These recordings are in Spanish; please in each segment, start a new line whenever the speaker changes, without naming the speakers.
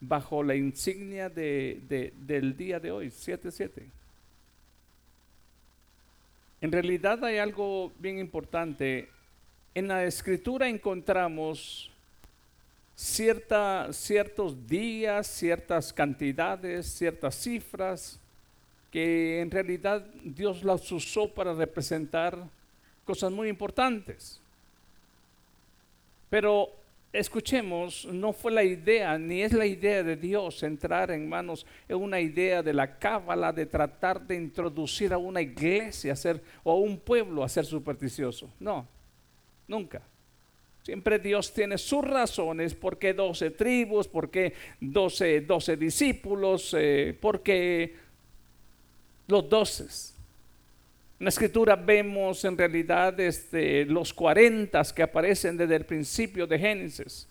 bajo la insignia de, del día de hoy, 7-7. En realidad hay algo bien importante. En la escritura encontramos cierta, ciertos días, ciertas cantidades, ciertas cifras, que en realidad Dios las usó para representar cosas muy importantes. Pero escuchemos, no fue la idea, ni es la idea de Dios entrar en manos en una idea de la cábala de tratar de introducir a una iglesia a ser, o a un pueblo a ser supersticioso. No, nunca. Siempre Dios tiene sus razones, por qué 12 tribus, por qué 12, 12 discípulos, eh, por qué los doces. En la escritura vemos en realidad este, los 40 que aparecen desde el principio de Génesis.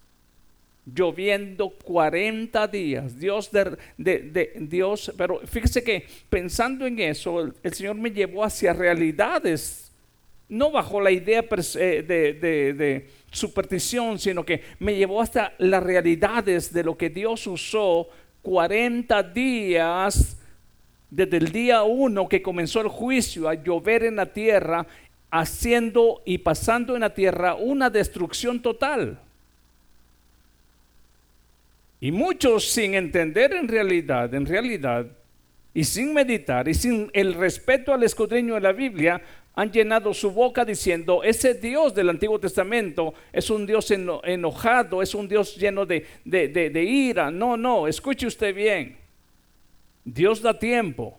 Lloviendo 40 días. Dios, de, Dios, pero fíjese que pensando en eso, el, Señor me llevó hacia realidades, no bajo la idea de, de superstición, sino que me llevó hasta las realidades de lo que Dios usó 40 días desde el día uno que comenzó el juicio a llover en la tierra, haciendo y pasando en la tierra una destrucción total. Y muchos sin entender en realidad, en realidad, y sin meditar y sin el respeto al escudriño de la Biblia, han llenado su boca diciendo, ese Dios del Antiguo Testamento es un Dios enojado, es un Dios lleno de, de ira. No, no, escuche usted bien. Dios da tiempo.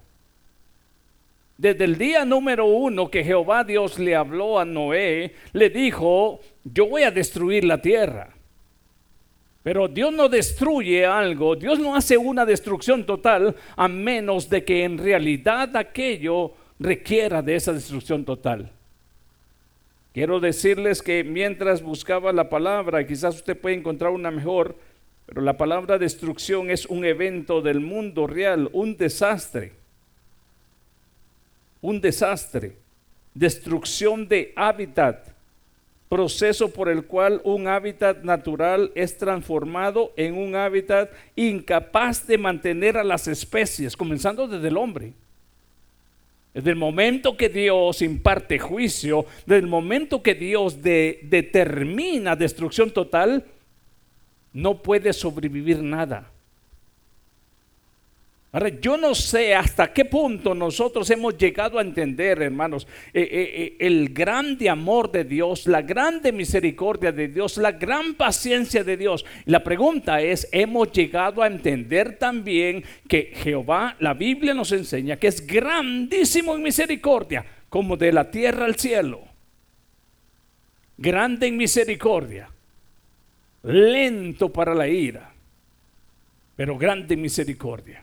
Desde el día número uno que Jehová Dios le habló a Noé, le dijo, yo voy a destruir la tierra. Pero Dios no destruye algo, Dios no hace una destrucción total a menos de que en realidad aquello requiera de esa destrucción total. Quiero decirles que mientras buscaba la palabra, quizás usted puede encontrar una mejor, pero la palabra destrucción es un evento del mundo real, un desastre. Un desastre. Destrucción de hábitat. Proceso por el cual un hábitat natural es transformado en un hábitat incapaz de mantener a las especies, comenzando desde el hombre. Desde el momento que Dios imparte juicio, desde el momento que Dios determina destrucción total, no puede sobrevivir nada. Ahora, yo no sé hasta qué punto nosotros hemos llegado a entender, hermanos, eh, eh, eh, el grande amor de Dios, la grande misericordia de Dios, la gran paciencia de Dios. La pregunta es, ¿hemos llegado a entender también que Jehová, la Biblia nos enseña que es grandísimo en misericordia, como de la tierra al cielo? Grande en misericordia lento para la ira, pero grande en misericordia.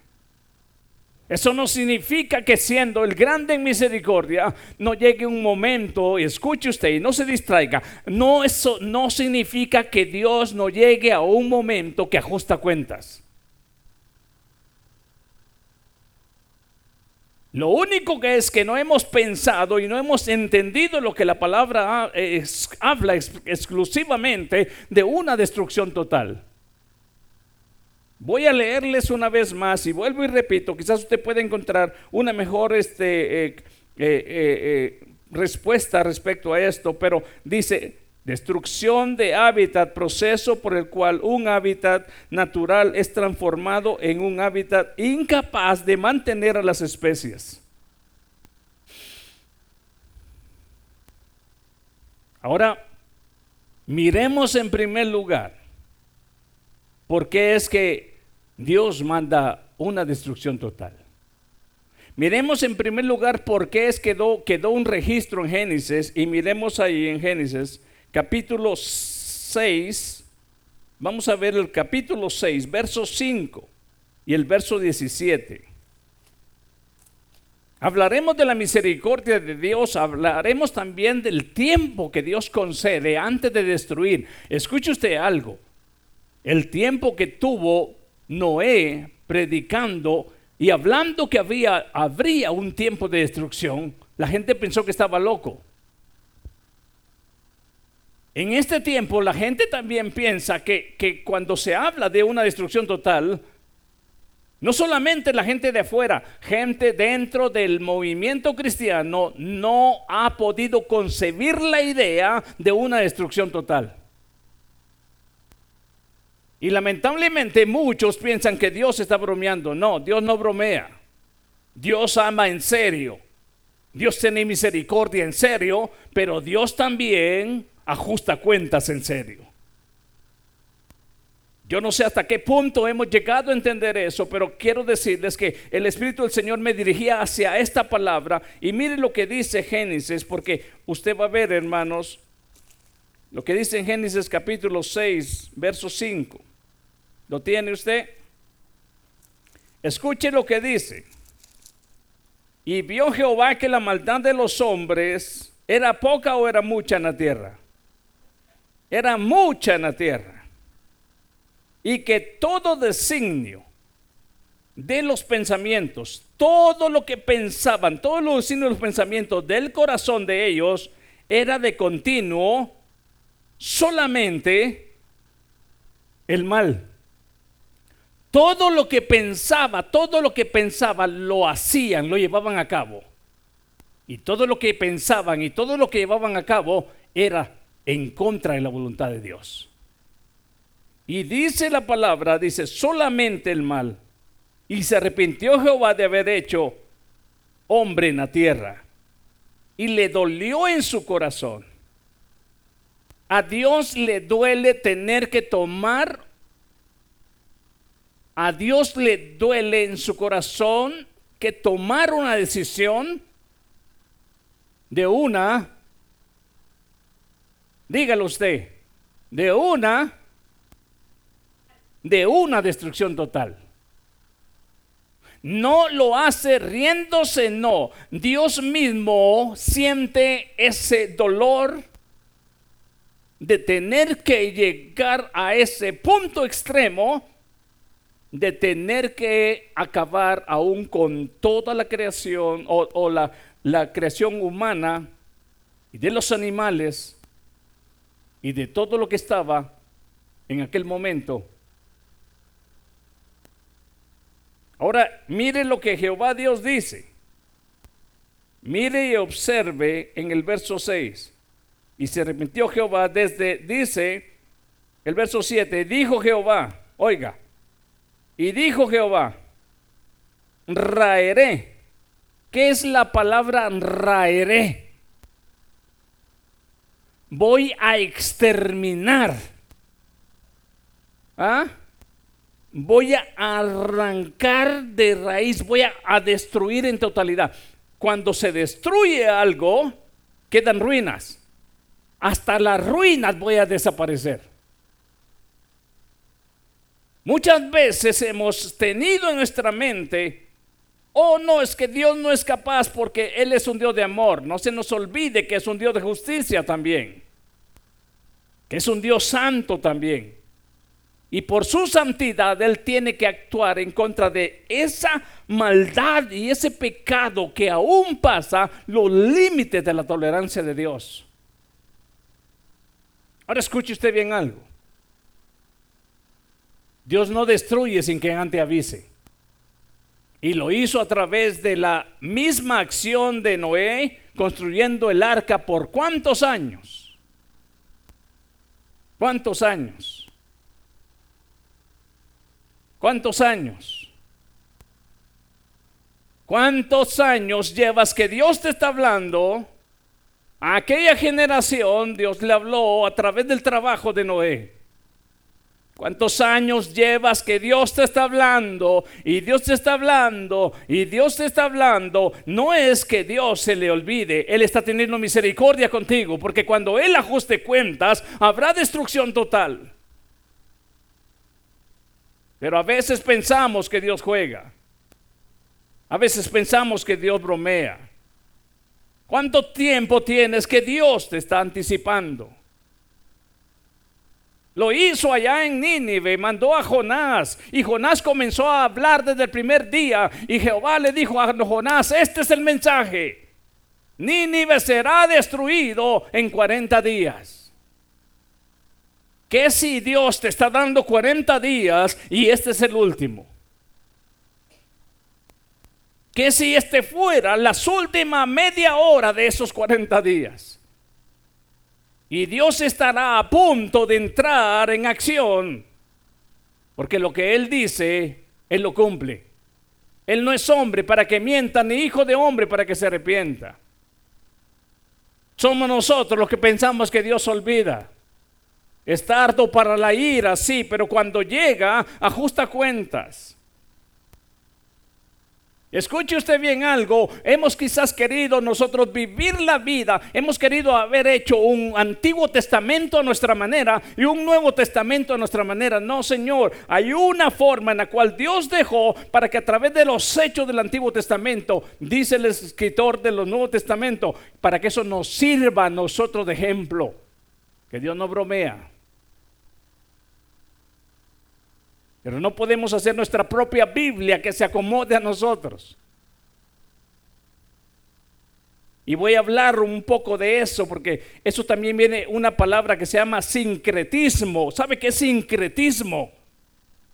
Eso no significa que siendo el grande en misericordia no llegue un momento, y escuche usted y no se distraiga, no eso no significa que Dios no llegue a un momento que ajusta cuentas. Lo único que es que no hemos pensado y no hemos entendido lo que la palabra habla exclusivamente de una destrucción total. Voy a leerles una vez más y vuelvo y repito, quizás usted pueda encontrar una mejor este, eh, eh, eh, respuesta respecto a esto, pero dice, Destrucción de hábitat, proceso por el cual un hábitat natural es transformado en un hábitat incapaz de mantener a las especies. Ahora, miremos en primer lugar por qué es que Dios manda una destrucción total. Miremos en primer lugar por qué es que quedó, quedó un registro en Génesis y miremos ahí en Génesis capítulo 6, vamos a ver el capítulo 6, verso 5 y el verso 17. Hablaremos de la misericordia de Dios, hablaremos también del tiempo que Dios concede antes de destruir. Escuche usted algo, el tiempo que tuvo Noé predicando y hablando que había, habría un tiempo de destrucción, la gente pensó que estaba loco. En este tiempo la gente también piensa que, que cuando se habla de una destrucción total, no solamente la gente de afuera, gente dentro del movimiento cristiano no ha podido concebir la idea de una destrucción total. Y lamentablemente muchos piensan que Dios está bromeando. No, Dios no bromea. Dios ama en serio. Dios tiene misericordia en serio, pero Dios también ajusta cuentas en serio. Yo no sé hasta qué punto hemos llegado a entender eso, pero quiero decirles que el Espíritu del Señor me dirigía hacia esta palabra y mire lo que dice Génesis, porque usted va a ver, hermanos, lo que dice en Génesis capítulo 6, verso 5. ¿Lo tiene usted? Escuche lo que dice. Y vio Jehová que la maldad de los hombres era poca o era mucha en la tierra. Era mucha en la tierra y que todo designio de los pensamientos, todo lo que pensaban, todos los designios de los pensamientos del corazón de ellos era de continuo solamente el mal. Todo lo que pensaba, todo lo que pensaban lo hacían, lo llevaban a cabo. Y todo lo que pensaban y todo lo que llevaban a cabo era en contra de la voluntad de Dios. Y dice la palabra, dice, solamente el mal. Y se arrepintió Jehová de haber hecho hombre en la tierra. Y le dolió en su corazón. A Dios le duele tener que tomar. A Dios le duele en su corazón que tomar una decisión de una, dígalo usted, de una de una destrucción total. No lo hace riéndose, no. Dios mismo siente ese dolor de tener que llegar a ese punto extremo de tener que acabar aún con toda la creación o, la, la creación humana y de los animales y de todo lo que estaba en aquel momento Ahora, mire lo que Jehová Dios dice. Mire y observe en el verso 6. Y se arrepintió Jehová desde, dice el verso 7, dijo Jehová, oiga, y dijo Jehová, raeré. ¿Qué es la palabra raeré? Voy a exterminar. ¿Ah? voy a arrancar de raíz, voy a, destruir en totalidad. Cuando se destruye algo, quedan ruinas. Hasta las ruinas voy a desaparecer. Muchas veces hemos tenido en nuestra mente, oh no, es que Dios no es capaz porque Él es un Dios de amor. No se nos olvide que es un Dios de justicia también, que es un Dios santo también. Y por su santidad Él tiene que actuar en contra de esa maldad y ese pecado que aún pasa los límites de la tolerancia de Dios. Ahora escuche usted bien algo. Dios no destruye sin que antes avise. Y lo hizo a través de la misma acción de Noé construyendo el arca por cuántos años. ¿Cuántos años? ¿Cuántos años? ¿Cuántos años llevas que Dios te está hablando? A aquella generación Dios le habló a través del trabajo de Noé. ¿Cuántos años llevas que Dios te está hablando y Dios te está hablando y Dios te está hablando? No es que Dios se le olvide, Él está teniendo misericordia contigo, porque cuando Él ajuste cuentas habrá destrucción total. Pero a veces pensamos que Dios juega. A veces pensamos que Dios bromea. ¿Cuánto tiempo tienes que Dios te está anticipando? Lo hizo allá en Nínive, mandó a Jonás y Jonás comenzó a hablar desde el primer día y Jehová le dijo a Jonás, este es el mensaje, Nínive será destruido en 40 días. ¿Qué si Dios te está dando 40 días y este es el último? ¿Qué si este fuera las últimas media hora de esos 40 días? Y Dios estará a punto de entrar en acción. Porque lo que Él dice, Él lo cumple. Él no es hombre para que mienta, ni hijo de hombre para que se arrepienta. Somos nosotros los que pensamos que Dios olvida. Es tardo para la ira, sí, pero cuando llega, ajusta cuentas. Escuche usted bien algo, hemos quizás querido nosotros vivir la vida, hemos querido haber hecho un Antiguo Testamento a nuestra manera y un Nuevo Testamento a nuestra manera. No, Señor, hay una forma en la cual Dios dejó para que a través de los hechos del Antiguo Testamento, dice el escritor de los Nuevos Testamentos, para que eso nos sirva a nosotros de ejemplo. Que Dios no bromea. Pero no podemos hacer nuestra propia Biblia que se acomode a nosotros. Y voy a hablar un poco de eso porque eso también viene una palabra que se llama sincretismo. ¿Sabe qué es sincretismo?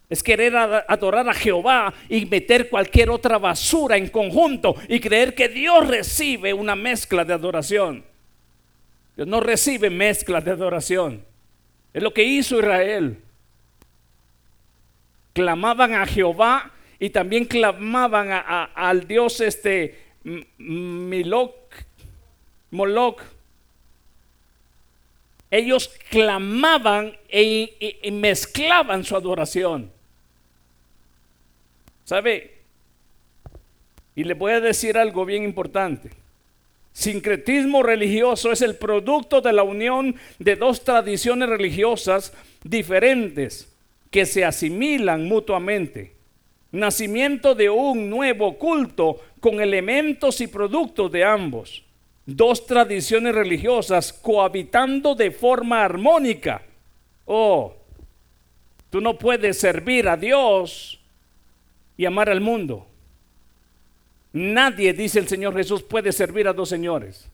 Es querer adorar a Jehová y meter cualquier otra basura en conjunto y creer que Dios recibe una mezcla de adoración. Dios no recibe mezclas de adoración. Es lo que hizo Israel clamaban a Jehová y también clamaban al dios este Milok, Moloch. Ellos clamaban e, y mezclaban su adoración. ¿Sabe? Y le voy a decir algo bien importante. Sincretismo religioso es el producto de la unión de dos tradiciones religiosas diferentes que se asimilan mutuamente. Nacimiento de un nuevo culto con elementos y productos de ambos. Dos tradiciones religiosas cohabitando de forma armónica. Oh, tú no puedes servir a Dios y amar al mundo. Nadie, dice el Señor Jesús, puede servir a dos señores.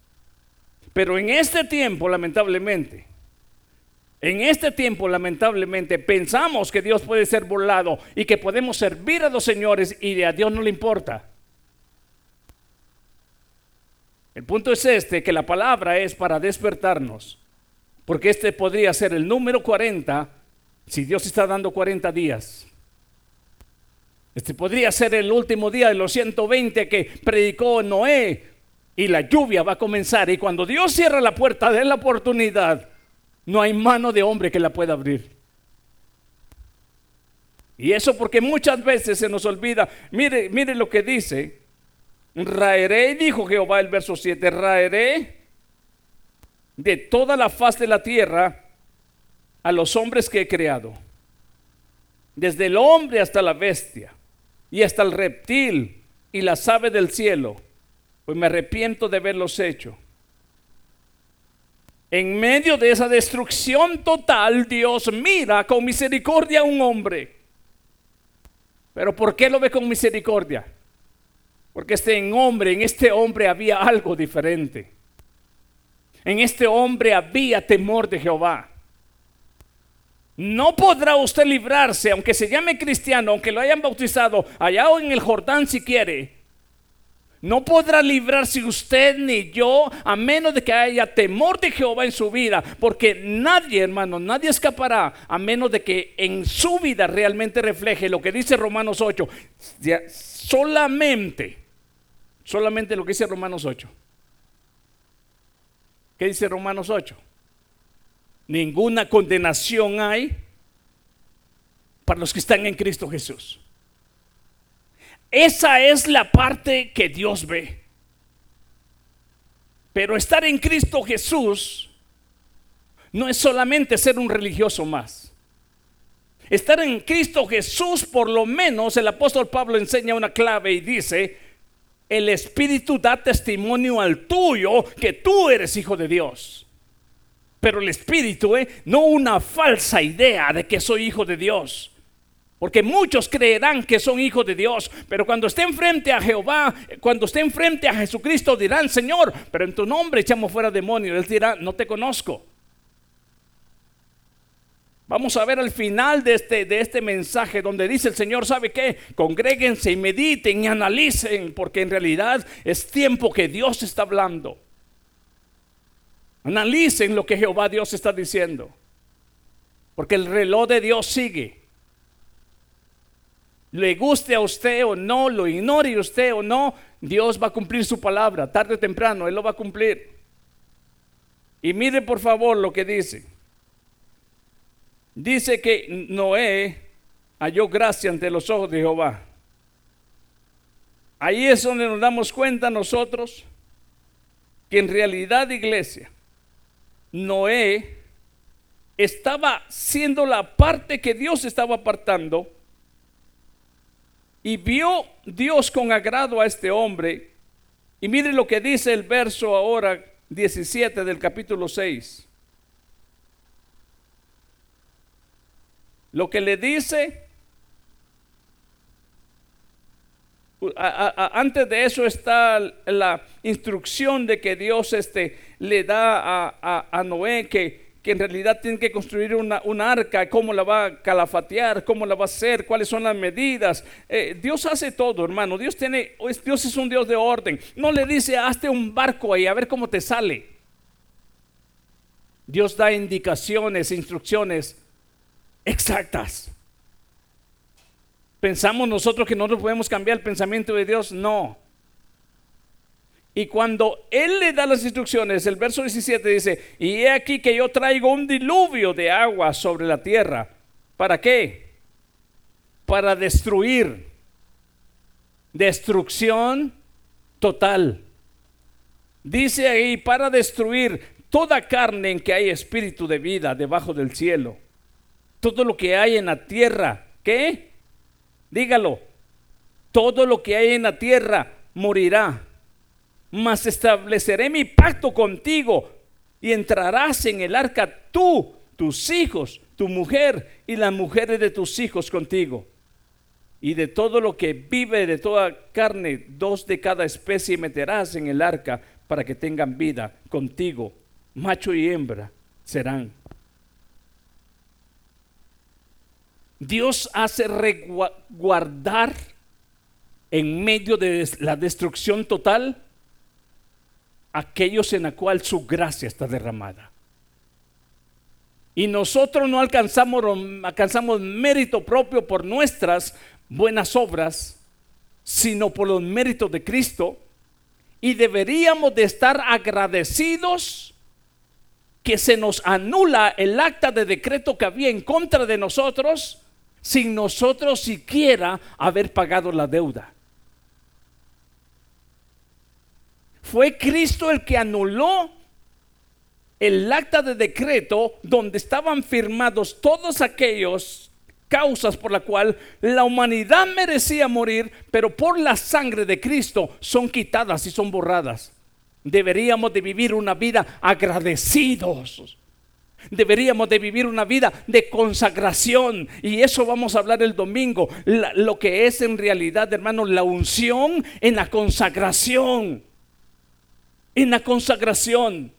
Pero en este tiempo, lamentablemente, en este tiempo, lamentablemente, pensamos que Dios puede ser burlado y que podemos servir a los señores y a Dios no le importa. El punto es este, que la palabra es para despertarnos, porque este podría ser el número 40 si Dios está dando 40 días. Este podría ser el último día de los 120 que predicó Noé y la lluvia va a comenzar y cuando Dios cierra la puerta de la oportunidad, no hay mano de hombre que la pueda abrir. Y eso porque muchas veces se nos olvida. Mire, mire lo que dice. Raeré, dijo Jehová el verso 7, raeré de toda la faz de la tierra a los hombres que he creado. Desde el hombre hasta la bestia y hasta el reptil y las aves del cielo. Pues me arrepiento de haberlos hecho. En medio de esa destrucción total, Dios mira con misericordia a un hombre. Pero ¿por qué lo ve con misericordia? Porque este hombre, en este hombre había algo diferente. En este hombre había temor de Jehová. No podrá usted librarse, aunque se llame cristiano, aunque lo hayan bautizado allá o en el Jordán si quiere, no podrá librarse usted ni yo a menos de que haya temor de Jehová en su vida. Porque nadie, hermano, nadie escapará a menos de que en su vida realmente refleje lo que dice Romanos 8. Solamente, solamente lo que dice Romanos 8. ¿Qué dice Romanos 8? Ninguna condenación hay para los que están en Cristo Jesús. Esa es la parte que Dios ve. Pero estar en Cristo Jesús no es solamente ser un religioso más. Estar en Cristo Jesús, por lo menos el apóstol Pablo enseña una clave y dice, el Espíritu da testimonio al tuyo que tú eres hijo de Dios. Pero el Espíritu, ¿eh? no una falsa idea de que soy hijo de Dios. Porque muchos creerán que son hijos de Dios, pero cuando estén frente a Jehová, cuando estén frente a Jesucristo, dirán, Señor, pero en tu nombre echamos fuera demonios. Él dirá, no te conozco. Vamos a ver al final de este, de este mensaje donde dice el Señor, ¿sabe qué? Congréguense y mediten y analicen, porque en realidad es tiempo que Dios está hablando. Analicen lo que Jehová Dios está diciendo, porque el reloj de Dios sigue. Le guste a usted o no, lo ignore usted o no, Dios va a cumplir su palabra, tarde o temprano, Él lo va a cumplir. Y mire por favor lo que dice dice que Noé halló gracia ante los ojos de Jehová. Ahí es donde nos damos cuenta nosotros que en realidad, iglesia, Noé estaba siendo la parte que Dios estaba apartando y vio Dios con agrado a este hombre. Y mire lo que dice el verso ahora 17 del capítulo 6. Lo que le dice, antes de eso está la instrucción de que Dios este, le da a, Noé que, en realidad tiene que construir una, arca, cómo la va a calafatear, cómo la va a hacer, cuáles son las medidas. Eh, Dios hace todo, hermano. Dios, tiene, Dios es un Dios de orden. No le dice, hazte un barco ahí, a ver cómo te sale. Dios da indicaciones, instrucciones exactas. ¿Pensamos nosotros que nosotros podemos cambiar el pensamiento de Dios? No. Y cuando Él le da las instrucciones, el verso 17 dice, y he aquí que yo traigo un diluvio de agua sobre la tierra. ¿Para qué? Para destruir. Destrucción total. Dice ahí, para destruir toda carne en que hay espíritu de vida debajo del cielo todo lo que hay en la tierra, ¿qué? Dígalo, todo lo que hay en la tierra morirá, mas estableceré mi pacto contigo y entrarás en el arca tú, tus hijos, tu mujer y las mujeres de tus hijos contigo. Y de todo lo que vive de toda carne, dos de cada especie meterás en el arca para que tengan vida contigo. Macho y hembra serán. Dios hace resguardar en medio de la destrucción total aquellos en la cual su gracia está derramada. Y nosotros no alcanzamos, alcanzamos mérito propio por nuestras buenas obras, sino por los méritos de Cristo. Y deberíamos de estar agradecidos que se nos anula el acta de decreto que había en contra de nosotros sin nosotros siquiera haber pagado la deuda. Fue Cristo el que anuló el acta de decreto donde estaban firmados todos aquellos causas por la cual la humanidad merecía morir, pero por la sangre de Cristo son quitadas y son borradas. Deberíamos de vivir una vida agradecidos Deberíamos de vivir una vida de consagración. Y eso vamos a hablar el domingo. lo que es en realidad, hermano, la unción en la consagración. En la consagración.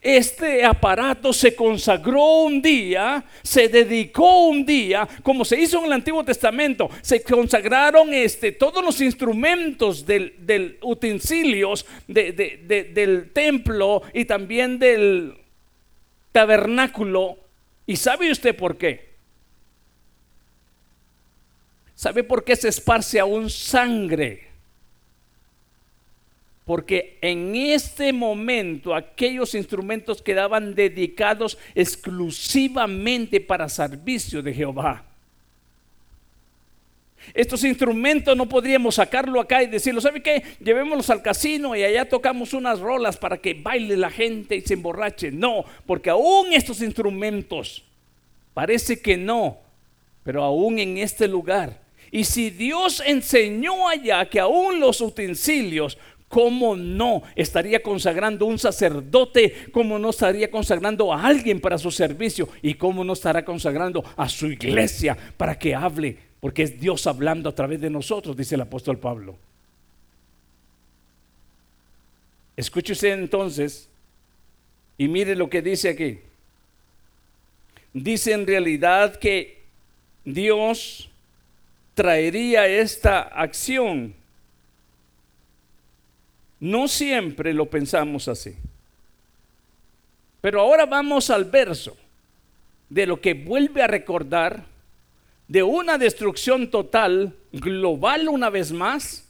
Este aparato se consagró un día, se dedicó un día, como se hizo en el Antiguo Testamento, se consagraron este, todos los instrumentos del, utensilios del templo y también del, tabernáculo. ¿Y sabe usted por qué? ¿Sabe por qué se esparce aún sangre? Porque en este momento aquellos instrumentos quedaban dedicados exclusivamente para servicio de Jehová. Estos instrumentos no podríamos sacarlo acá y decirlo, ¿sabe qué? Llevémoslos al casino y allá tocamos unas rolas para que baile la gente y se emborrache. No, porque aún estos instrumentos, parece que no, pero aún en este lugar. Y si Dios enseñó allá que aún los utensilios ¿Cómo no estaría consagrando un sacerdote? ¿Cómo no estaría consagrando a alguien para su servicio? ¿Y cómo no estará consagrando a su iglesia para que hable porque es Dios hablando a través de nosotros, dice el apóstol Pablo. Escuche entonces y mire lo que dice aquí. dice en realidad que Dios traería esta acción. No siempre lo pensamos así. Pero ahora vamos al verso de lo que vuelve a recordar de una destrucción total, global una vez más,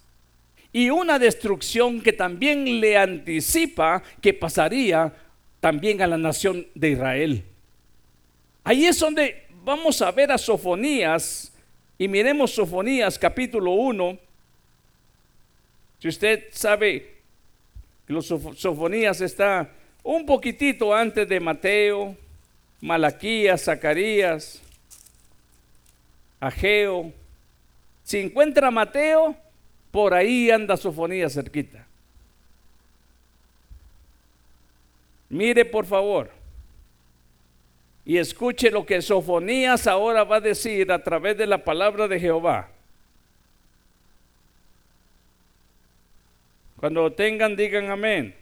y una destrucción que también le anticipa que pasaría también a la nación de Israel. Ahí es donde vamos a ver a Sofonías, y miremos Sofonías capítulo 1. Si usted sabe los Sofonías está un poquitito antes de Mateo, Malaquías, Zacarías, Ageo. Si encuentra Mateo, por ahí anda Sofonías cerquita. Mire por favor y escuche lo que Sofonías ahora va a decir a través de la palabra de Jehová. Cuando lo tengan, digan amén.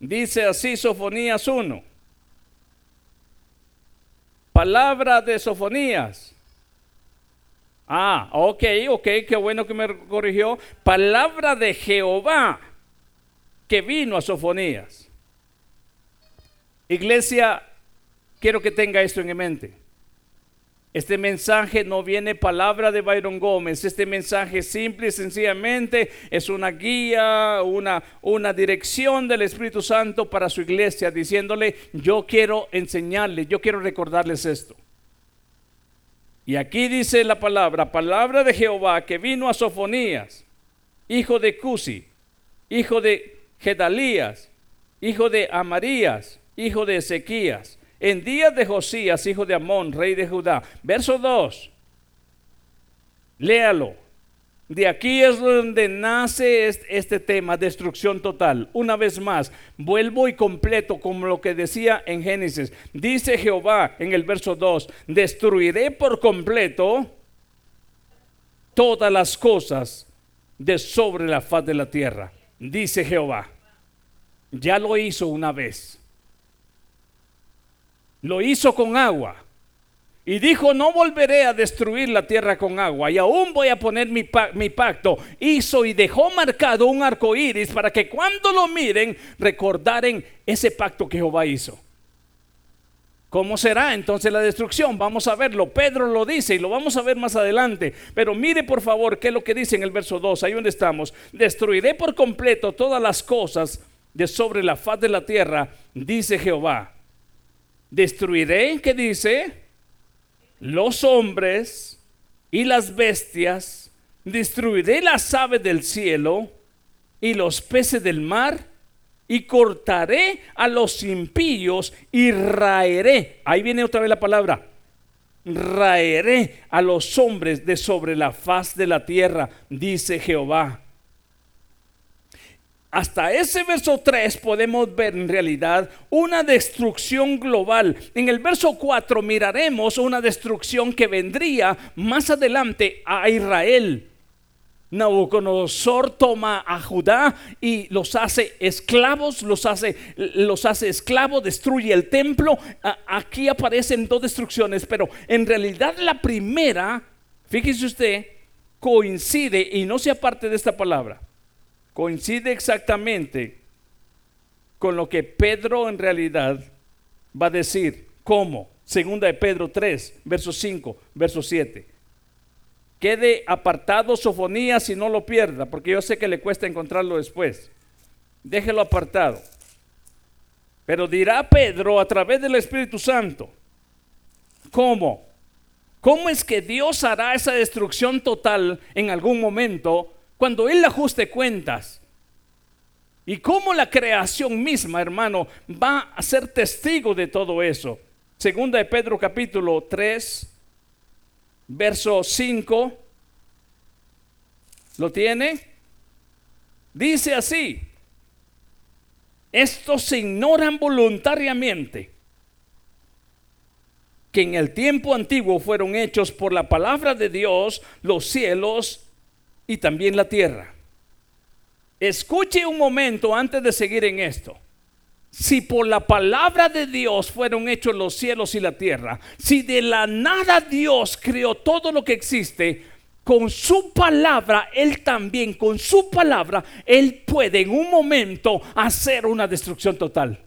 Dice así Sofonías 1. Palabra de Sofonías. Ah, ok, ok, qué bueno que me corrigió. Palabra de Jehová que vino a Sofonías. Iglesia, quiero que tenga esto en mente. Este mensaje no viene palabra de Byron Gómez. Este mensaje simple y sencillamente es una guía, una, una dirección del Espíritu Santo para su iglesia, diciéndole, yo quiero enseñarle, yo quiero recordarles esto. Y aquí dice la palabra, palabra de Jehová que vino a Sofonías, hijo de Cusi, hijo de Gedalías, hijo de Amarías, hijo de Ezequías en días de Josías, hijo de Amón, rey de Judá. Verso 2. Léalo. De aquí es donde nace este tema, destrucción total. Una vez más, vuelvo y completo como lo que decía en Génesis. Dice Jehová en el verso 2, destruiré por completo todas las cosas de sobre la faz de la tierra. Dice Jehová. Ya lo hizo una vez. Lo hizo con agua. Y dijo, no volveré a destruir la tierra con agua, y aún voy a poner mi, pacto. Hizo y dejó marcado un arco iris para que cuando lo miren, recordaren ese pacto que Jehová hizo. ¿Cómo será entonces la destrucción? Vamos a verlo. Pedro lo dice y lo vamos a ver más adelante. Pero mire por favor qué es lo que dice en el verso 2, ahí donde estamos. Destruiré por completo todas las cosas de sobre la faz de la tierra, dice Jehová destruiré, ¿qué dice? Los hombres y las bestias, destruiré las aves del cielo y los peces del mar, y cortaré a los impíos y raeré. Ahí viene otra vez la palabra. Raeré a los hombres de sobre la faz de la tierra, dice Jehová hasta ese verso 3 podemos ver en realidad una destrucción global. En el verso 4 miraremos una destrucción que vendría más adelante a Israel. Nabucodonosor toma a Judá y los hace esclavos, los hace, los hace esclavos, destruye el templo. Aquí aparecen dos destrucciones, pero en realidad la primera, fíjese usted, coincide y no sea parte de esta palabra coincide exactamente con lo que Pedro en realidad va a decir. ¿Cómo? Segunda de Pedro 3, verso 5, verso 7. Quede apartado Sofonías y no lo pierda, porque yo sé que le cuesta encontrarlo después. Déjelo apartado. Pero dirá Pedro a través del Espíritu Santo, ¿cómo? ¿Cómo es que Dios hará esa destrucción total en algún momento cuando Él ajuste cuentas, y cómo la creación misma, hermano, va a ser testigo de todo eso. Segunda de Pedro capítulo 3, verso 5. ¿Lo tiene? Dice así, estos se ignoran voluntariamente que en el tiempo antiguo fueron hechos por la palabra de Dios los cielos y también la tierra. Escuche un momento antes de seguir en esto. si por la palabra de Dios fueron hechos los cielos y la tierra, si de la nada Dios creó todo lo que existe, con su palabra, Él también, con su palabra, Él puede en un momento hacer una destrucción total.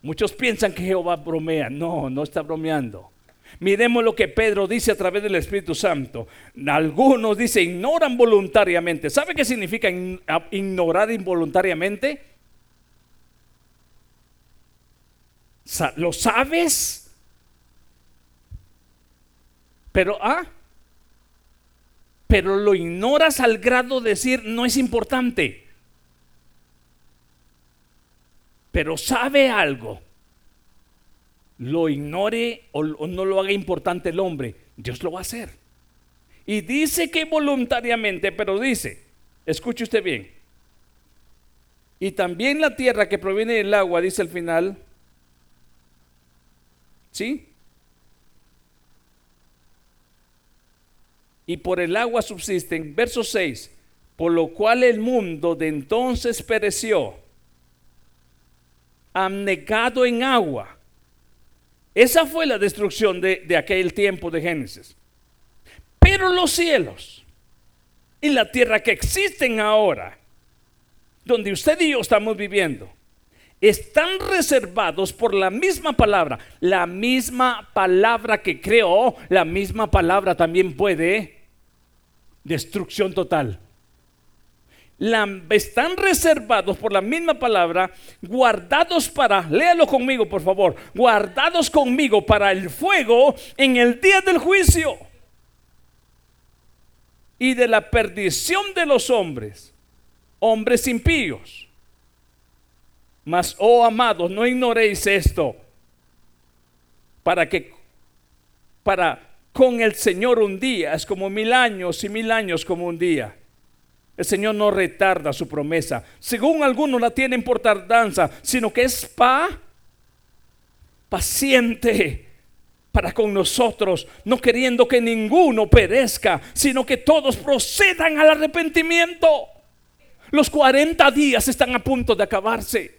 Muchos piensan que Jehová bromea. No, no está bromeando. Miremos lo que Pedro dice a través del Espíritu Santo. Algunos dicen, ignoran voluntariamente. ¿Sabe qué significa ignorar involuntariamente? ¿Lo sabes? Pero, ah, pero lo ignoras al grado de decir, no es importante. Pero sabe algo lo ignore o, no lo haga importante el hombre, Dios lo va a hacer. Y dice que voluntariamente, pero dice, escuche usted bien, y también la tierra que proviene del agua, dice al final, ¿sí? Y por el agua subsisten, verso 6, por lo cual el mundo de entonces pereció, abnegado en agua esa fue la destrucción de, aquel tiempo de Génesis. Pero los cielos y la tierra que existen ahora, donde usted y yo estamos viviendo, están reservados por la misma palabra. La misma palabra que creó, la misma palabra también puede destrucción total están reservados por la misma palabra, guardados para, léalo conmigo por favor, guardados conmigo para el fuego en el día del juicio y de la perdición de los hombres, hombres impíos. Mas, oh amados, no ignoréis esto, para que, para con el Señor un día es como mil años y mil años como un día. El Señor no retarda su promesa. Según algunos la tienen por tardanza, sino que es pa paciente para con nosotros, no queriendo que ninguno perezca, sino que todos procedan al arrepentimiento. Los 40 días están a punto de acabarse.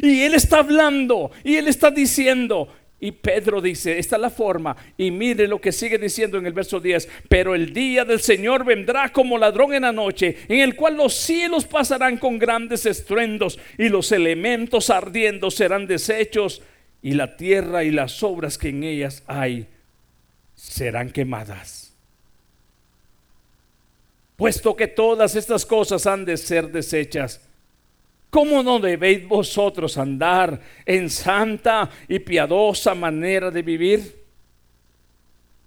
Y Él está hablando y Él está diciendo, y Pedro dice, esta es la forma. Y mire lo que sigue diciendo en el verso 10. Pero el día del Señor vendrá como ladrón en la noche, en el cual los cielos pasarán con grandes estruendos y los elementos ardiendo serán deshechos y la tierra y las obras que en ellas hay serán quemadas. Puesto que todas estas cosas han de ser deshechas ¿Cómo no debéis vosotros andar en santa y piadosa manera de vivir?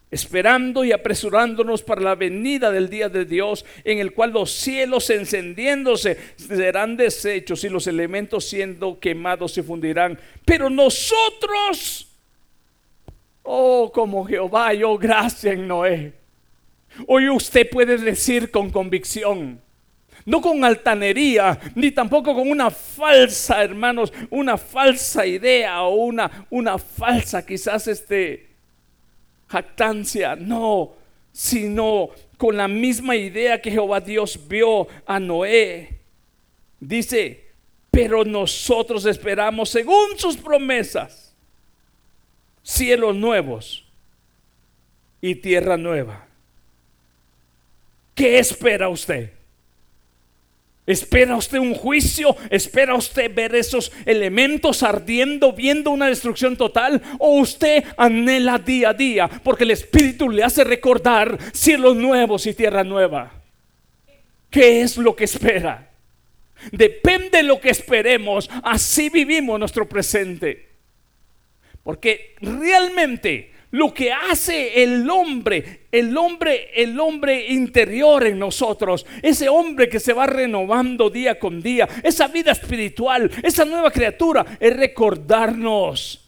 Esperando y apresurándonos para la venida del día de Dios, en el cual los cielos encendiéndose serán deshechos y los elementos siendo quemados se fundirán. Pero nosotros, oh, como Jehová, yo gracia en Noé. Hoy usted puede decir con convicción, no con altanería, ni tampoco con una falsa, hermanos, una falsa idea o una, una falsa quizás este jactancia, no, sino con la misma idea que Jehová Dios vio a Noé. Dice, pero nosotros esperamos según sus promesas cielos nuevos y tierra nueva. ¿Qué espera usted? ¿Espera usted un juicio? ¿Espera usted ver esos elementos ardiendo, viendo una destrucción total? ¿O usted anhela día a día porque el Espíritu le hace recordar cielos nuevos y tierra nueva? ¿Qué es lo que espera? Depende de lo que esperemos, así vivimos nuestro presente. Porque realmente lo que hace el hombre, el hombre, el hombre interior en nosotros, ese hombre que se va renovando día con día, esa vida espiritual, esa nueva criatura, es recordarnos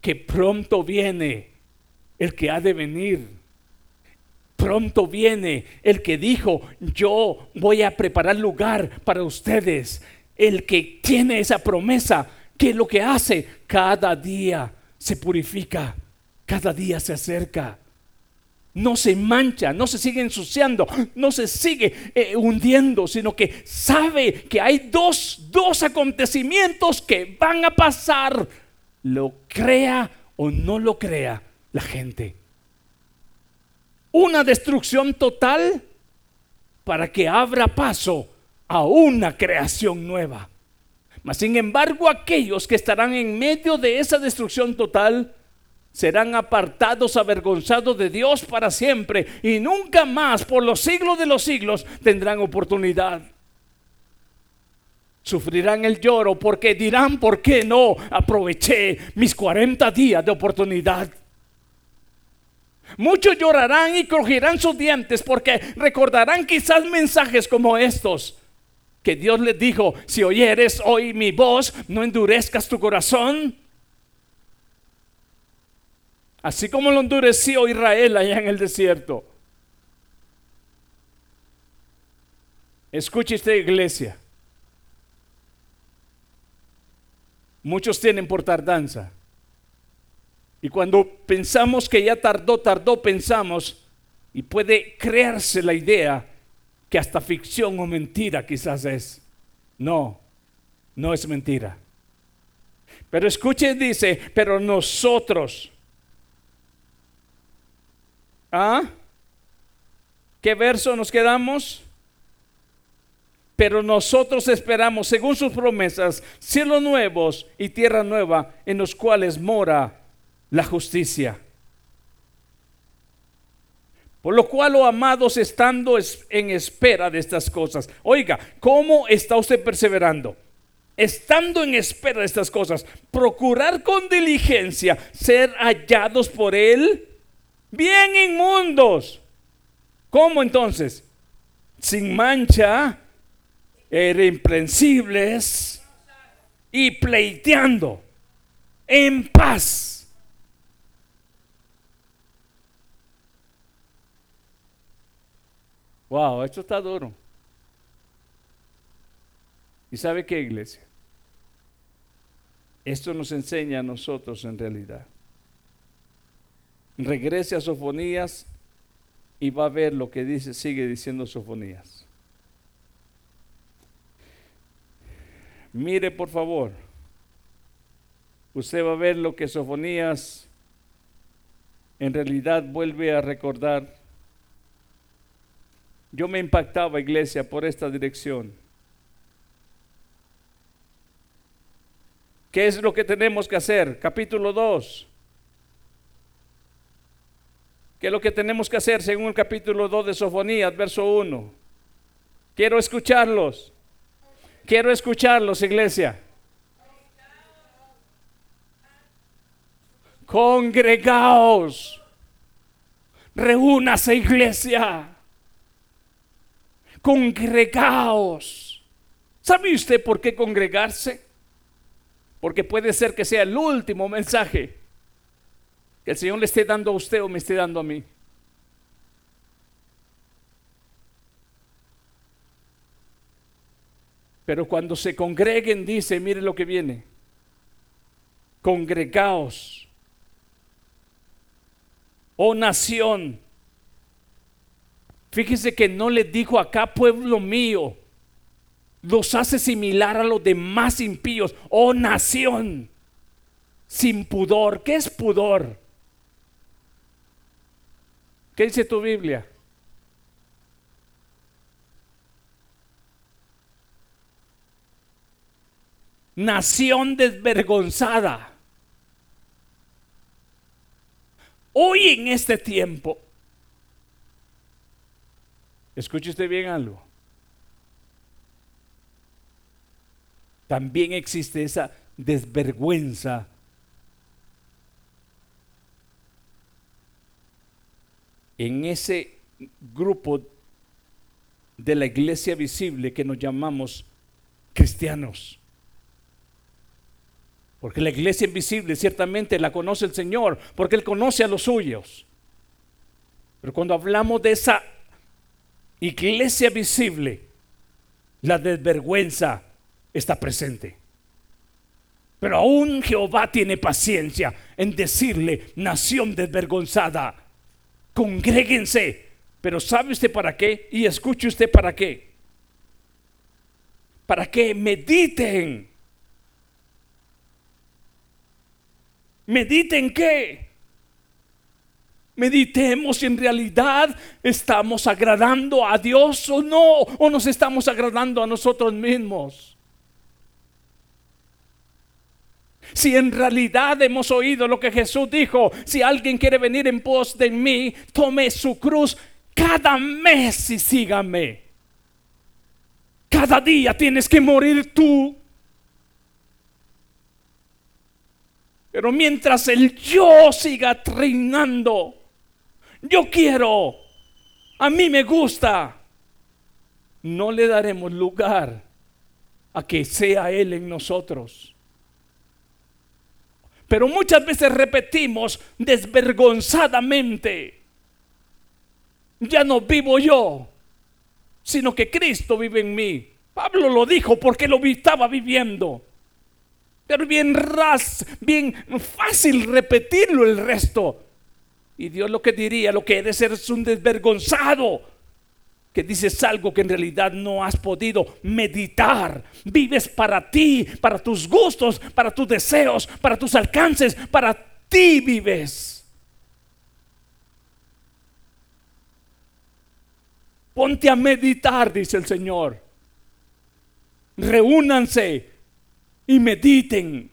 que pronto viene el que ha de venir. Pronto viene el que dijo, yo voy a preparar lugar para ustedes. El que tiene esa promesa, que lo que hace cada día se purifica cada día se acerca. no se mancha, no se sigue ensuciando, no se sigue eh, hundiendo, sino que sabe que hay dos, dos acontecimientos que van a pasar, lo crea o no lo crea la gente. Una destrucción total para que abra paso a una creación nueva. Mas sin embargo, aquellos que estarán en medio de esa destrucción total serán apartados, avergonzados de Dios para siempre y nunca más por los siglos de los siglos tendrán oportunidad. Sufrirán el lloro porque dirán, ¿por qué no aproveché mis 40 días de oportunidad? Muchos llorarán y crujirán sus dientes porque recordarán quizás mensajes como estos que Dios les dijo, si oyeres hoy mi voz, no endurezcas tu corazón. Así como lo endureció Israel allá en el desierto. Escuche esta iglesia. Muchos tienen por tardanza. Y cuando pensamos que ya tardó, tardó, pensamos, y puede crearse la idea que hasta ficción o mentira quizás es. No, no es mentira. Pero escuche, dice, pero nosotros. ¿Ah? ¿Qué verso nos quedamos? Pero nosotros esperamos, según sus promesas, cielos nuevos y tierra nueva en los cuales mora la justicia. Por lo cual, oh amados, estando en espera de estas cosas. Oiga, ¿cómo está usted perseverando? Estando en espera de estas cosas, procurar con diligencia ser hallados por Él, bien inmundos. ¿Cómo entonces? Sin mancha, irreprensibles y pleiteando en paz Wow, esto está duro. ¿Y sabe qué, iglesia? Esto nos enseña a nosotros en realidad. Regrese a Sofonías y va a ver lo que dice, sigue diciendo Sofonías. Mire por favor. Usted va a ver lo que Sofonías en realidad vuelve a recordar yo me impactaba, iglesia, por esta dirección. ¿Qué es lo que tenemos que hacer? Capítulo 2. ¿Qué es lo que tenemos que hacer según el capítulo 2 de Sofonías, verso 1? Quiero escucharlos. Quiero escucharlos, iglesia. Congregaos. Reúnase, iglesia congregaos. ¿Sabe usted por qué congregarse? Porque puede ser que sea el último mensaje que el Señor le esté dando a usted o me esté dando a mí. Pero cuando se congreguen, dice, mire lo que viene. Congregaos, oh nación, Fíjese que no le dijo acá, pueblo mío, los hace similar a los demás impíos. Oh nación, sin pudor. ¿Qué es pudor? ¿Qué dice tu Biblia? Nación desvergonzada. Hoy en este tiempo Escuche usted bien algo. También existe esa desvergüenza en ese grupo de la iglesia visible que nos llamamos cristianos. Porque la iglesia invisible ciertamente la conoce el Señor, porque Él conoce a los suyos. Pero cuando hablamos de esa iglesia visible, la desvergüenza está presente. Pero aún Jehová tiene paciencia en decirle, nación desvergonzada, congréguense. Pero ¿sabe usted para qué? Y escuche usted para qué. Para que mediten. ¿Mediten qué? Meditemos si en realidad estamos agradando a Dios o no, o nos estamos agradando a nosotros mismos. Si en realidad hemos oído lo que Jesús dijo, si alguien quiere venir en pos de mí, tome su cruz cada mes y sígame. Cada día tienes que morir tú. Pero mientras el yo siga reinando, yo quiero, a mí me gusta, no le daremos lugar a que sea Él en nosotros. Pero muchas veces repetimos desvergonzadamente, ya no vivo yo, sino que Cristo vive en mí. Pablo lo dijo porque lo estaba viviendo. Pero bien ras, bien fácil repetirlo el resto. Y Dios lo que diría, lo que eres ser es un desvergonzado que dices algo que en realidad no has podido meditar. Vives para ti, para tus gustos, para tus deseos, para tus alcances, para ti vives. Ponte a meditar, dice el Señor. Reúnanse y mediten.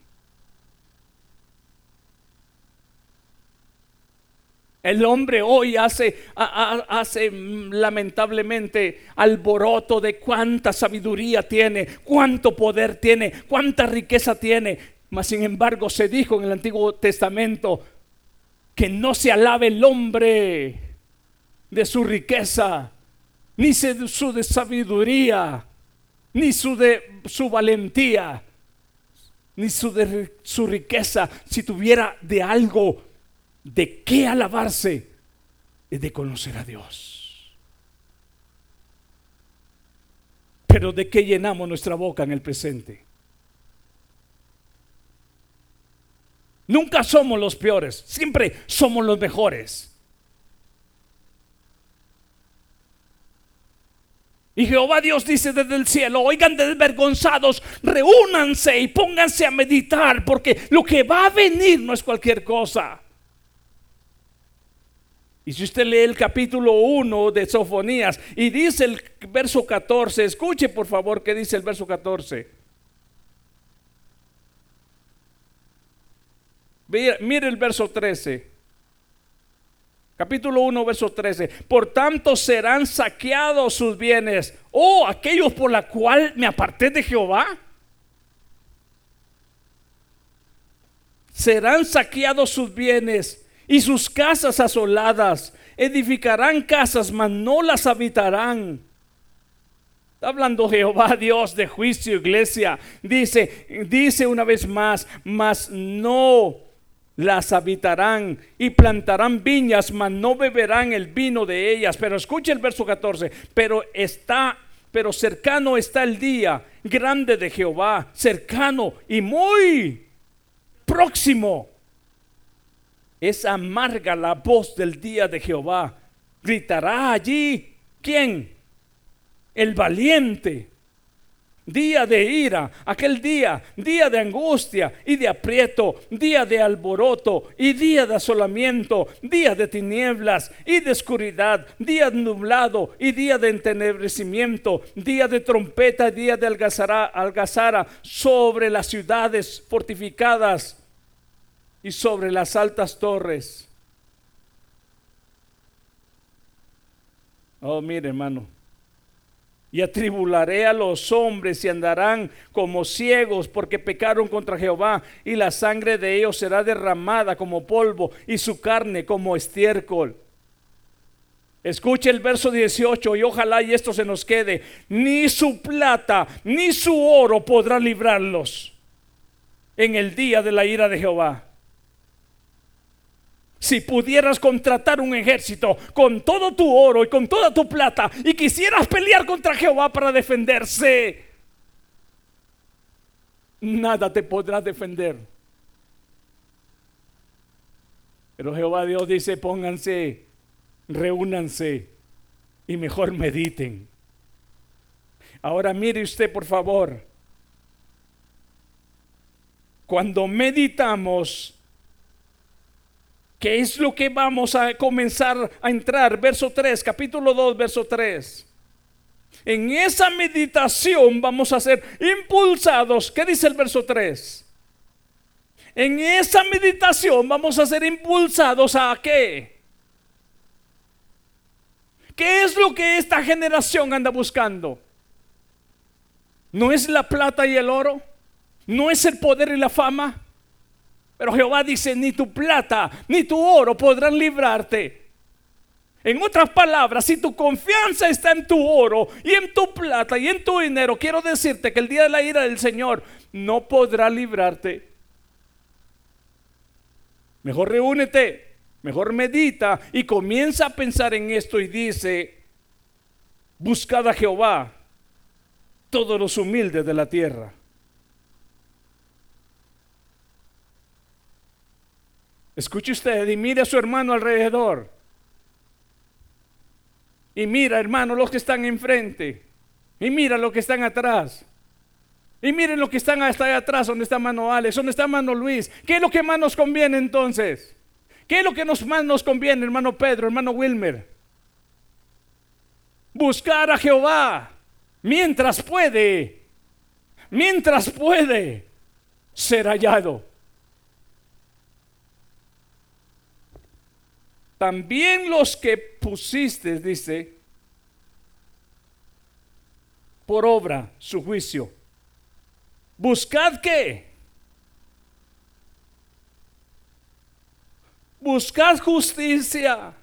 El hombre hoy hace, hace mm, lamentablemente alboroto de cuánta sabiduría tiene, cuánto poder tiene, cuánta riqueza tiene. Mas sin embargo se dijo en el Antiguo Testamento que no se alabe el hombre de su riqueza, ni su sabiduría, ni su de su valentía, ni su de su riqueza, si tuviera de algo de qué alabarse es de conocer a Dios. Pero de qué llenamos nuestra boca en el presente. Nunca somos los peores, siempre somos los mejores. Y Jehová Dios dice desde el cielo, oigan desvergonzados, reúnanse y pónganse a meditar, porque lo que va a venir no es cualquier cosa. Y si usted lee el capítulo 1 de Sofonías y dice el verso 14, escuche por favor qué dice el verso 14. Mire el verso 13. Capítulo 1, verso 13. Por tanto serán saqueados sus bienes. Oh, aquellos por la cual me aparté de Jehová. Serán saqueados sus bienes y sus casas asoladas. Edificarán casas, mas no las habitarán. Está hablando Jehová Dios de juicio, iglesia. Dice, dice una vez más, mas no las habitarán y plantarán viñas, mas no beberán el vino de ellas. Pero escuche el verso 14, pero está, pero cercano está el día grande de Jehová, cercano y muy próximo es amarga la voz del día de Jehová. Gritará allí, ¿quién? El valiente. Día de ira, aquel día, día de angustia y de aprieto, día de alboroto y día de asolamiento, día de tinieblas y de oscuridad, día nublado y día de entenebrecimiento, día de trompeta y día de algazara, algazara sobre las ciudades fortificadas y sobre las altas torres. Oh, mire, hermano. Y atribularé a los hombres y andarán como ciegos porque pecaron contra Jehová y la sangre de ellos será derramada como polvo y su carne como estiércol. Escuche el verso 18 y ojalá y esto se nos quede. Ni su plata ni su oro podrá librarlos en el día de la ira de Jehová. Si pudieras contratar un ejército con todo tu oro y con toda tu plata y quisieras pelear contra Jehová para defenderse, nada te podrá defender. Pero Jehová Dios dice, pónganse reúnanse y mejor mediten. Ahora mire usted, por favor, cuando meditamos, ¿qué es lo que vamos a comenzar a entrar? Verso 3, capítulo 2, verso 3. En esa meditación vamos a ser impulsados. ¿Qué dice el verso 3? En esa meditación vamos a ser impulsados a qué? ¿Qué es lo que esta generación anda buscando? ¿No es la plata y el oro? ¿No es el poder y la fama? Pero Jehová dice, ni tu plata ni tu oro podrán librarte. En otras palabras, si tu confianza está en tu oro y en tu plata y en tu dinero, quiero decirte que el día de la ira del Señor no podrá librarte. Mejor reúnete, mejor medita y comienza a pensar en esto y dice, buscad a Jehová todos los humildes de la tierra. Escuche usted y mire a su hermano alrededor. Y mira, hermano, los que están enfrente. Y mira los que están atrás. Y miren lo que están hasta allá atrás, donde está mano Alex, donde está mano Luis. ¿Qué es lo que más nos conviene entonces? ¿Qué es lo que más nos conviene, hermano Pedro, hermano Wilmer? Buscar a Jehová mientras puede, mientras puede ser hallado. También los que pusiste, dice, por obra su juicio Buscad qué? Buscad justicia.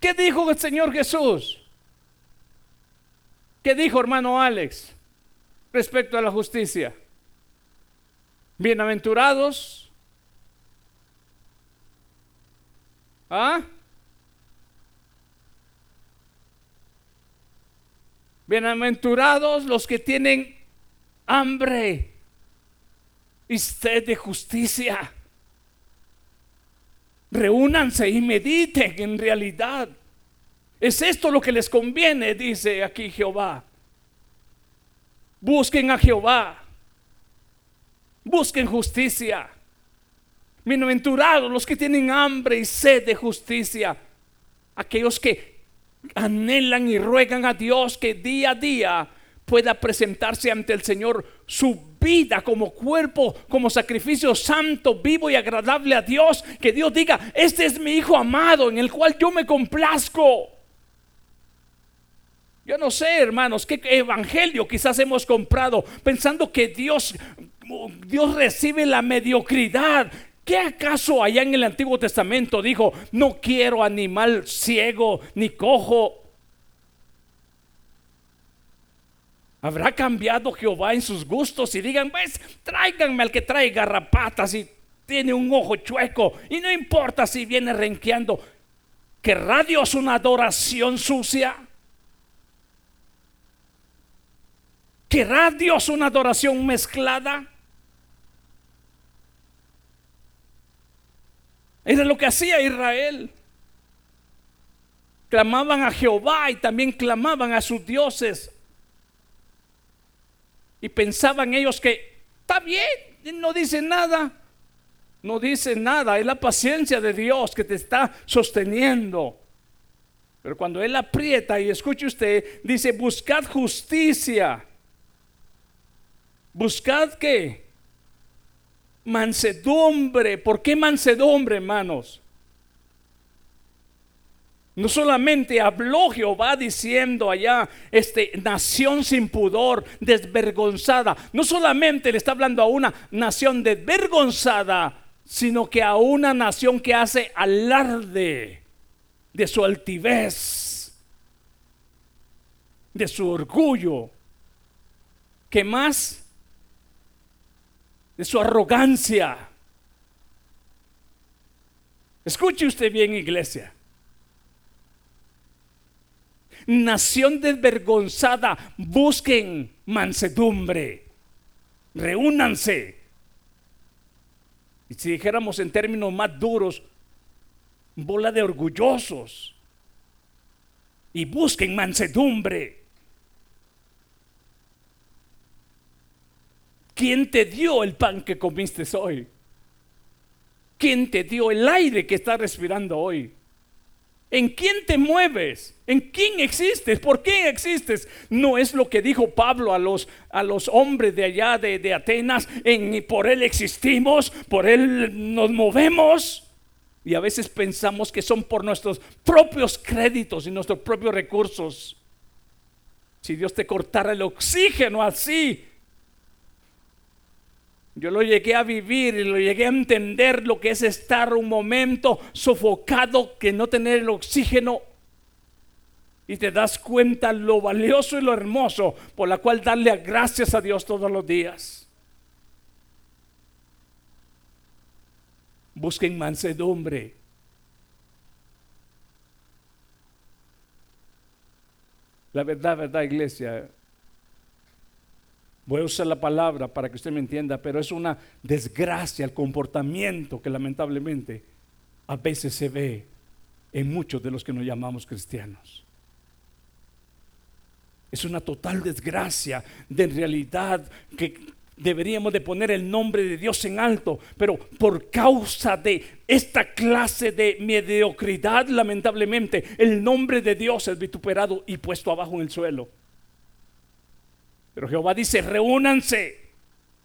¿Qué dijo el Señor Jesús? ¿Qué dijo hermano Alex respecto a la justicia? Bienaventurados. ¿Ah? Bienaventurados los que tienen hambre y sed de justicia. Reúnanse y mediten en realidad. Es esto lo que les conviene, dice aquí Jehová. Busquen a Jehová. Busquen justicia. Bienaventurados los que tienen hambre y sed de justicia. Aquellos que anhelan y ruegan a Dios que día a día pueda presentarse ante el Señor su vida como cuerpo, como sacrificio santo, vivo y agradable a Dios. Que Dios diga, este es mi Hijo amado en el cual yo me complazco. Yo no sé, hermanos, qué evangelio quizás hemos comprado pensando que Dios, Dios recibe la mediocridad. ¿Qué acaso allá en el Antiguo Testamento dijo, no quiero animal ciego ni cojo ¿Habrá cambiado Jehová en sus gustos y digan, pues tráiganme al que trae garrapatas y tiene un ojo chueco y no importa si viene renqueando? ¿Querrá Dios una adoración sucia? ¿Querrá Dios una adoración mezclada? Era lo que hacía Israel. Clamaban a Jehová y también clamaban a sus dioses y pensaban ellos que está bien, no dice nada. No dice nada, es la paciencia de Dios que te está sosteniendo. Pero cuando Él aprieta y escuche usted, dice, buscad justicia. Buscad qué? Mansedumbre. ¿Por qué mansedumbre, hermanos? No solamente habló Jehová diciendo allá, este, nación sin pudor, desvergonzada. No solamente le está hablando a una nación desvergonzada, sino que a una nación que hace alarde de su altivez, de su orgullo. ¿Qué más? De su arrogancia. Escuche usted bien, iglesia nación desvergonzada, busquen mansedumbre, reúnanse. Y si dijéramos en términos más duros, bola de orgullosos. Y busquen mansedumbre. ¿Quién te dio el pan que comiste hoy? ¿Quién te dio el aire que estás respirando hoy? ¿En quién te mueves? ¿En quién existes? ¿Por qué existes? No es lo que dijo Pablo a los, a los hombres de allá de, de Atenas. En, por Él existimos, por Él nos movemos. Y a veces pensamos que son por nuestros propios créditos y nuestros propios recursos. Si Dios te cortara el oxígeno así, yo lo llegué a vivir y lo llegué a entender lo que es estar un momento sofocado, que no tener el oxígeno. Y te das cuenta lo valioso y lo hermoso por la cual darle gracias a Dios todos los días. Busquen mansedumbre. La verdad, verdad, iglesia, Voy a usar la palabra para que usted me entienda, pero es una desgracia el comportamiento que lamentablemente a veces se ve en muchos de los que nos llamamos cristianos. Es una total desgracia de realidad que deberíamos de poner el nombre de Dios en alto, pero por causa de esta clase de mediocridad, lamentablemente, el nombre de Dios es vituperado y puesto abajo en el suelo. Pero Jehová dice, reúnanse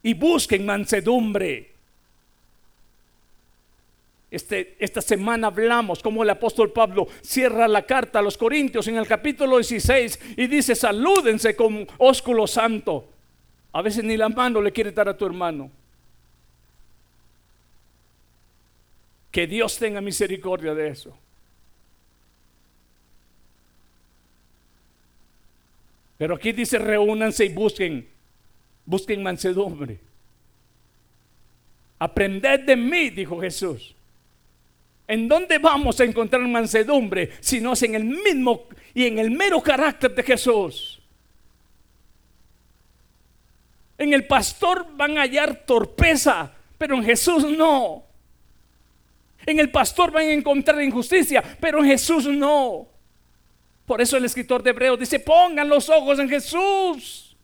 y busquen mansedumbre. Este, esta semana hablamos como el apóstol Pablo cierra la carta a los Corintios en el capítulo 16 y dice, salúdense con ósculo santo. A veces ni la mano le quiere dar a tu hermano. Que Dios tenga misericordia de eso. Pero aquí dice, reúnanse y busquen, busquen mansedumbre. Aprended de mí, dijo Jesús. ¿En dónde vamos a encontrar mansedumbre si no es en el mismo y en el mero carácter de Jesús? En el pastor van a hallar torpeza, pero en Jesús no. En el pastor van a encontrar injusticia, pero en Jesús no. Por eso el escritor de Hebreos dice, pongan los ojos en Jesús,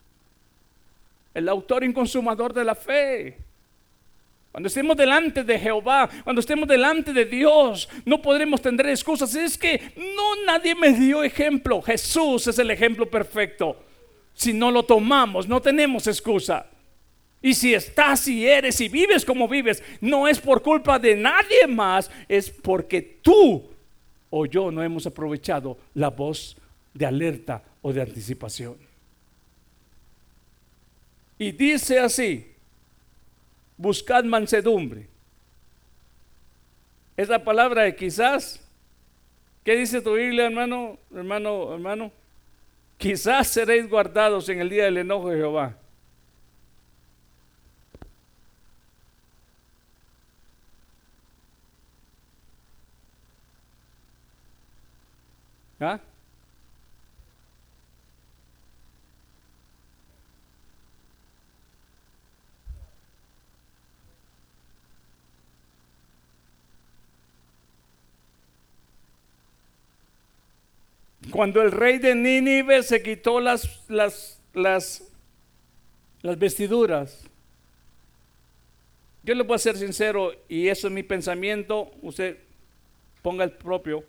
el autor y de la fe. Cuando estemos delante de Jehová, cuando estemos delante de Dios, no podremos tener excusas. Es que no nadie me dio ejemplo. Jesús es el ejemplo perfecto. Si no lo tomamos, no tenemos excusa. Y si estás y eres y vives como vives, no es por culpa de nadie más, es porque tú o yo no hemos aprovechado la voz de alerta o de anticipación. Y dice así, buscad mansedumbre. Esa palabra de quizás, ¿qué dice tu Biblia, hermano, hermano, hermano? Quizás seréis guardados en el día del enojo de Jehová. ¿Ah? Cuando el rey de Nínive se quitó las, las, las, las vestiduras, yo le voy a ser sincero y eso es mi pensamiento, usted ponga el propio.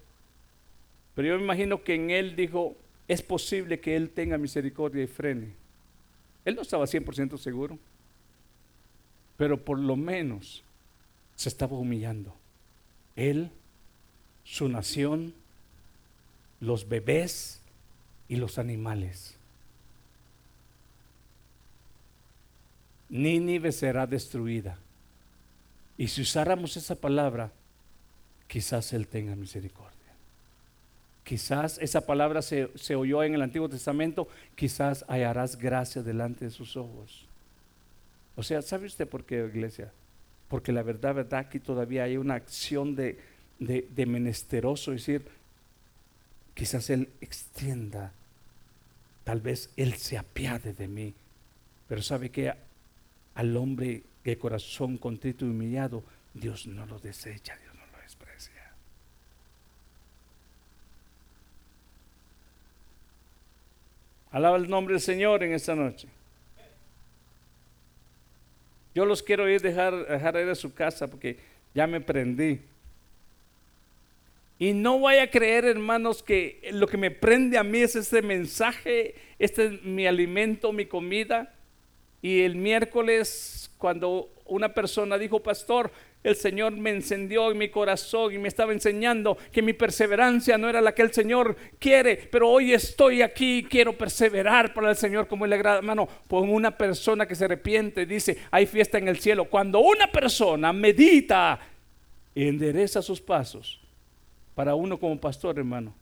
Pero yo me imagino que en él dijo, es posible que él tenga misericordia y frene. Él no estaba 100% seguro, pero por lo menos se estaba humillando. Él, su nación, los bebés y los animales. Nínive será destruida. Y si usáramos esa palabra, quizás Él tenga misericordia. Quizás esa palabra se, oyó en el Antiguo Testamento, quizás hallarás gracia delante de sus ojos. O sea, ¿sabe usted por qué, iglesia? Porque la verdad, verdad, aquí todavía hay una acción de, de, menesteroso, es decir, quizás Él extienda, tal vez Él se apiade de mí, pero sabe que al hombre de corazón contrito y humillado, Dios no lo desecha, Dios no lo desprecia. Alaba el nombre del Señor en esta noche. Yo los quiero ir dejar, dejar ir a su casa porque ya me prendí. Y no vaya a creer, hermanos, que lo que me prende a mí es este mensaje, este es mi alimento, mi comida. Y el miércoles, cuando una persona dijo, pastor, el Señor me encendió en mi corazón y me estaba enseñando que mi perseverancia no era la que el Señor quiere, pero hoy estoy aquí y quiero perseverar para el Señor como le agrada. Hermano, con una persona que se arrepiente, dice, hay fiesta en el cielo. Cuando una persona medita y endereza sus pasos, para uno como pastor, hermano,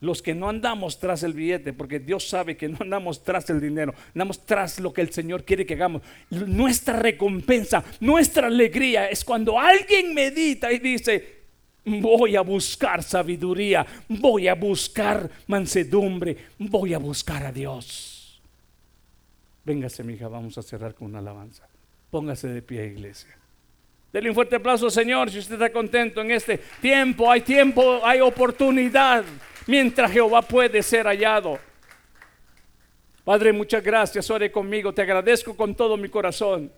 los que no andamos tras el billete, porque Dios sabe que no andamos tras el dinero, andamos tras lo que el Señor quiere que hagamos. Nuestra recompensa, nuestra alegría es cuando alguien medita y dice, voy a buscar sabiduría, voy a buscar mansedumbre, voy a buscar a Dios. Véngase, mi hija, vamos a cerrar con una alabanza. Póngase de pie, iglesia. Dele un fuerte aplauso, Señor, si usted está contento en este tiempo. Hay tiempo, hay oportunidad mientras Jehová puede ser hallado. Padre, muchas gracias. Ore conmigo. Te agradezco con todo mi corazón.